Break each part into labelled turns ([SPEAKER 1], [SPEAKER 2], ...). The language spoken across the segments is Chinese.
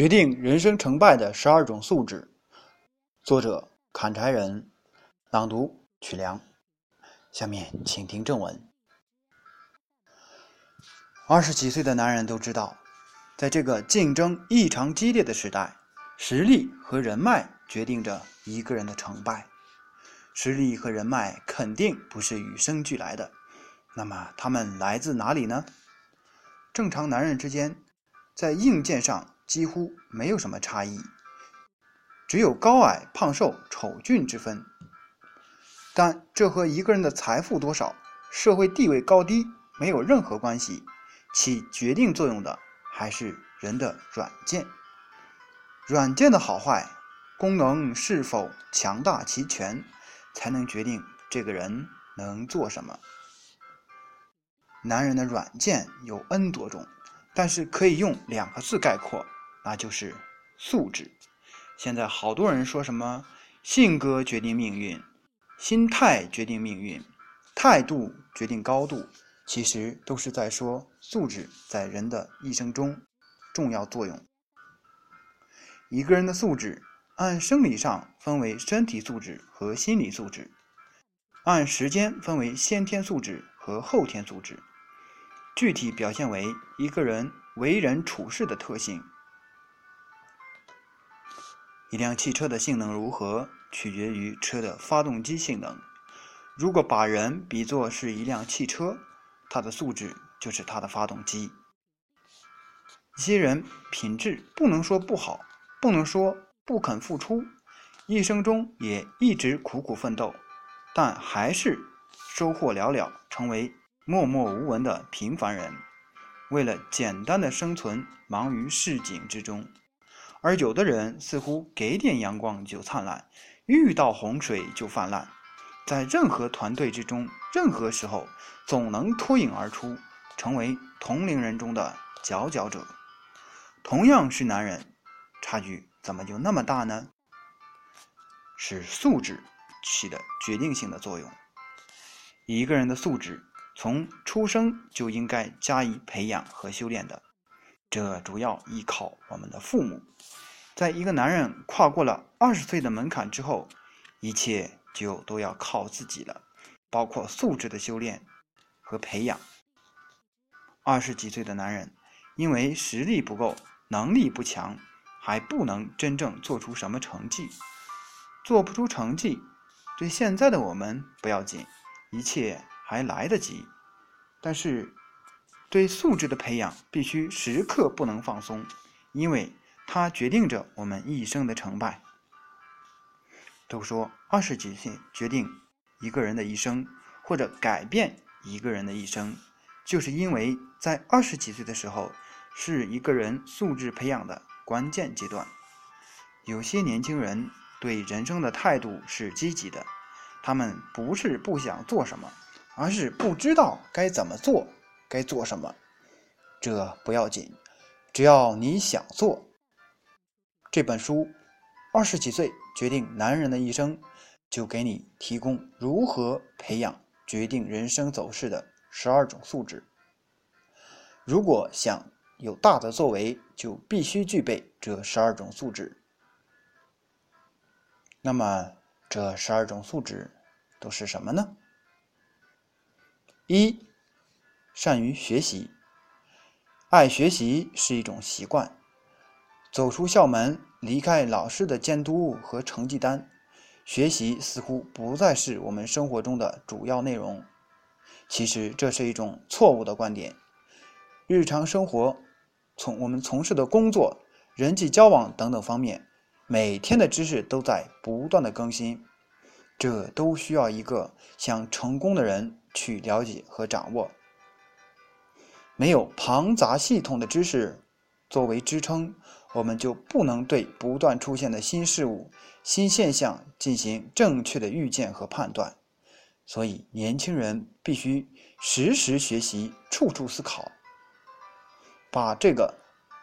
[SPEAKER 1] 决定人生成败的十二种素质，作者砍柴人，朗读曲良。下面请听正文。二十几岁的男人都知道，在这个竞争异常激烈的时代，实力和人脉决定着一个人的成败。实力和人脉肯定不是与生俱来的，那么他们来自哪里呢？正常男人之间，在硬件上。几乎没有什么差异，只有高矮、胖瘦、丑俊之分。但这和一个人的财富多少、社会地位高低没有任何关系，起决定作用的还是人的软件。软件的好坏、功能是否强大齐全，才能决定这个人能做什么。男人的软件有 N 多种，但是可以用两个字概括。那就是素质。现在好多人说什么性格决定命运，心态决定命运，态度决定高度，其实都是在说素质在人的一生中重要作用。一个人的素质，按生理上分为身体素质和心理素质，按时间分为先天素质和后天素质，具体表现为一个人为人处事的特性。一辆汽车的性能如何，取决于车的发动机性能。如果把人比作是一辆汽车，它的素质就是它的发动机。一些人品质不能说不好，不能说不肯付出，一生中也一直苦苦奋斗，但还是收获寥寥，成为默默无闻的平凡人。为了简单的生存，忙于市井之中。而有的人似乎给点阳光就灿烂，遇到洪水就泛滥，在任何团队之中，任何时候总能脱颖而出，成为同龄人中的佼佼者。同样是男人，差距怎么就那么大呢？是素质起的决定性的作用。一个人的素质，从出生就应该加以培养和修炼的。这主要依靠我们的父母。在一个男人跨过了二十岁的门槛之后，一切就都要靠自己了，包括素质的修炼和培养。二十几岁的男人，因为实力不够，能力不强，还不能真正做出什么成绩。做不出成绩，对现在的我们不要紧，一切还来得及。但是，对素质的培养必须时刻不能放松，因为它决定着我们一生的成败。都说二十几岁决定一个人的一生，或者改变一个人的一生，就是因为在二十几岁的时候是一个人素质培养的关键阶段。有些年轻人对人生的态度是积极的，他们不是不想做什么，而是不知道该怎么做。该做什么？这不要紧，只要你想做。这本书《二十几岁决定男人的一生》，就给你提供如何培养决定人生走势的十二种素质。如果想有大的作为，就必须具备这十二种素质。那么，这十二种素质都是什么呢？一。善于学习，爱学习是一种习惯。走出校门，离开老师的监督和成绩单，学习似乎不再是我们生活中的主要内容。其实这是一种错误的观点。日常生活，从我们从事的工作、人际交往等等方面，每天的知识都在不断的更新，这都需要一个想成功的人去了解和掌握。没有庞杂系统的知识作为支撑，我们就不能对不断出现的新事物、新现象进行正确的预见和判断。所以，年轻人必须时时学习，处处思考，把这个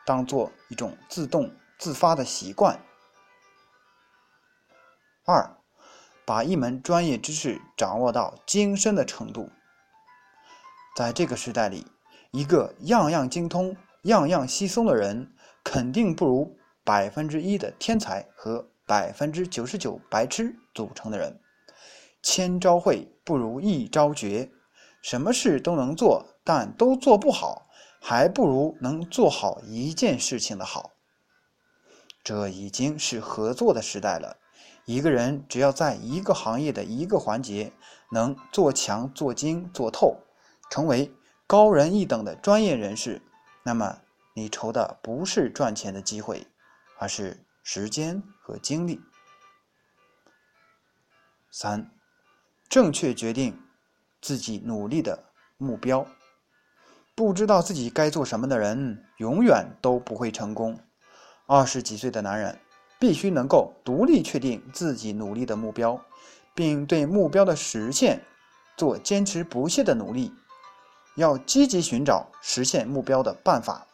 [SPEAKER 1] 当做一种自动自发的习惯。二，把一门专业知识掌握到精深的程度。在这个时代里。一个样样精通、样样稀松的人，肯定不如百分之一的天才和百分之九十九白痴组成的人。千招会不如一招绝，什么事都能做，但都做不好，还不如能做好一件事情的好。这已经是合作的时代了。一个人只要在一个行业的一个环节能做强、做精、做透，成为高人一等的专业人士，那么你愁的不是赚钱的机会，而是时间和精力。三。正确决定自己努力的目标。不知道自己该做什么的人，永远都不会成功。二十几岁的男人必须能够独立确定自己努力的目标，并对目标的实现做坚持不懈的努力。要积极寻找实现目标的办法，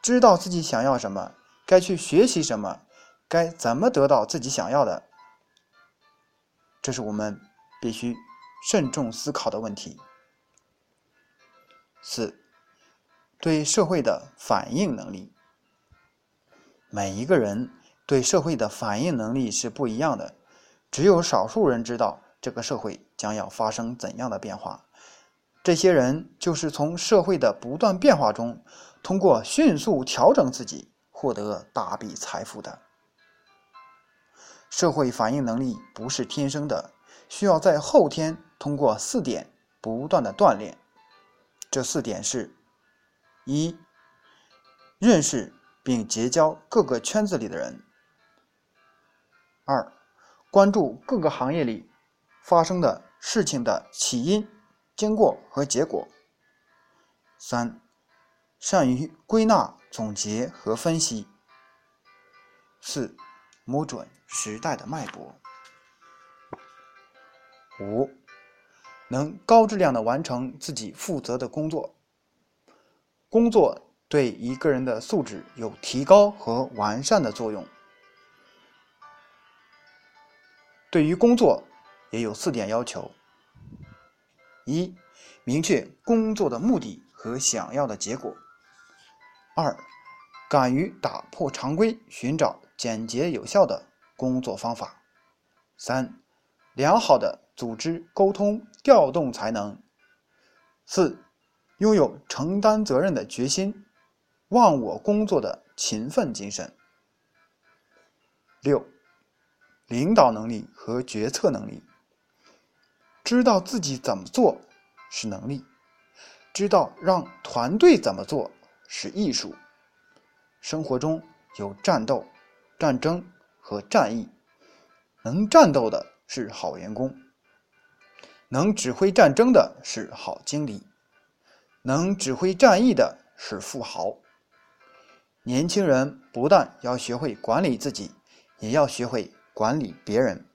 [SPEAKER 1] 知道自己想要什么，该去学习什么，该怎么得到自己想要的。这是我们。必须慎重思考的问题。四、对社会的反应能力。每一个人对社会的反应能力是不一样的，只有少数人知道这个社会将要发生怎样的变化。这些人就是从社会的不断变化中，通过迅速调整自己，获得大笔财富的。社会反应能力不是天生的。需要在后天通过四点不断的锻炼。这四点是：一、认识并结交各个圈子里的人；二、关注各个行业里发生的事情的起因、经过和结果；三、善于归纳、总结和分析；四、摸准时代的脉搏。五，能高质量的完成自己负责的工作。工作对一个人的素质有提高和完善的作用。对于工作也有四点要求：一，明确工作的目的和想要的结果；二，敢于打破常规，寻找简洁有效的工作方法；三，良好的。组织沟通、调动才能。四、拥有承担责任的决心，忘我工作的勤奋精神。六、领导能力和决策能力。知道自己怎么做是能力，知道让团队怎么做是艺术。生活中有战斗、战争和战役，能战斗的是好员工。能指挥战争的是好经理，能指挥战役的是富豪。年轻人不但要学会管理自己，也要学会管理别人。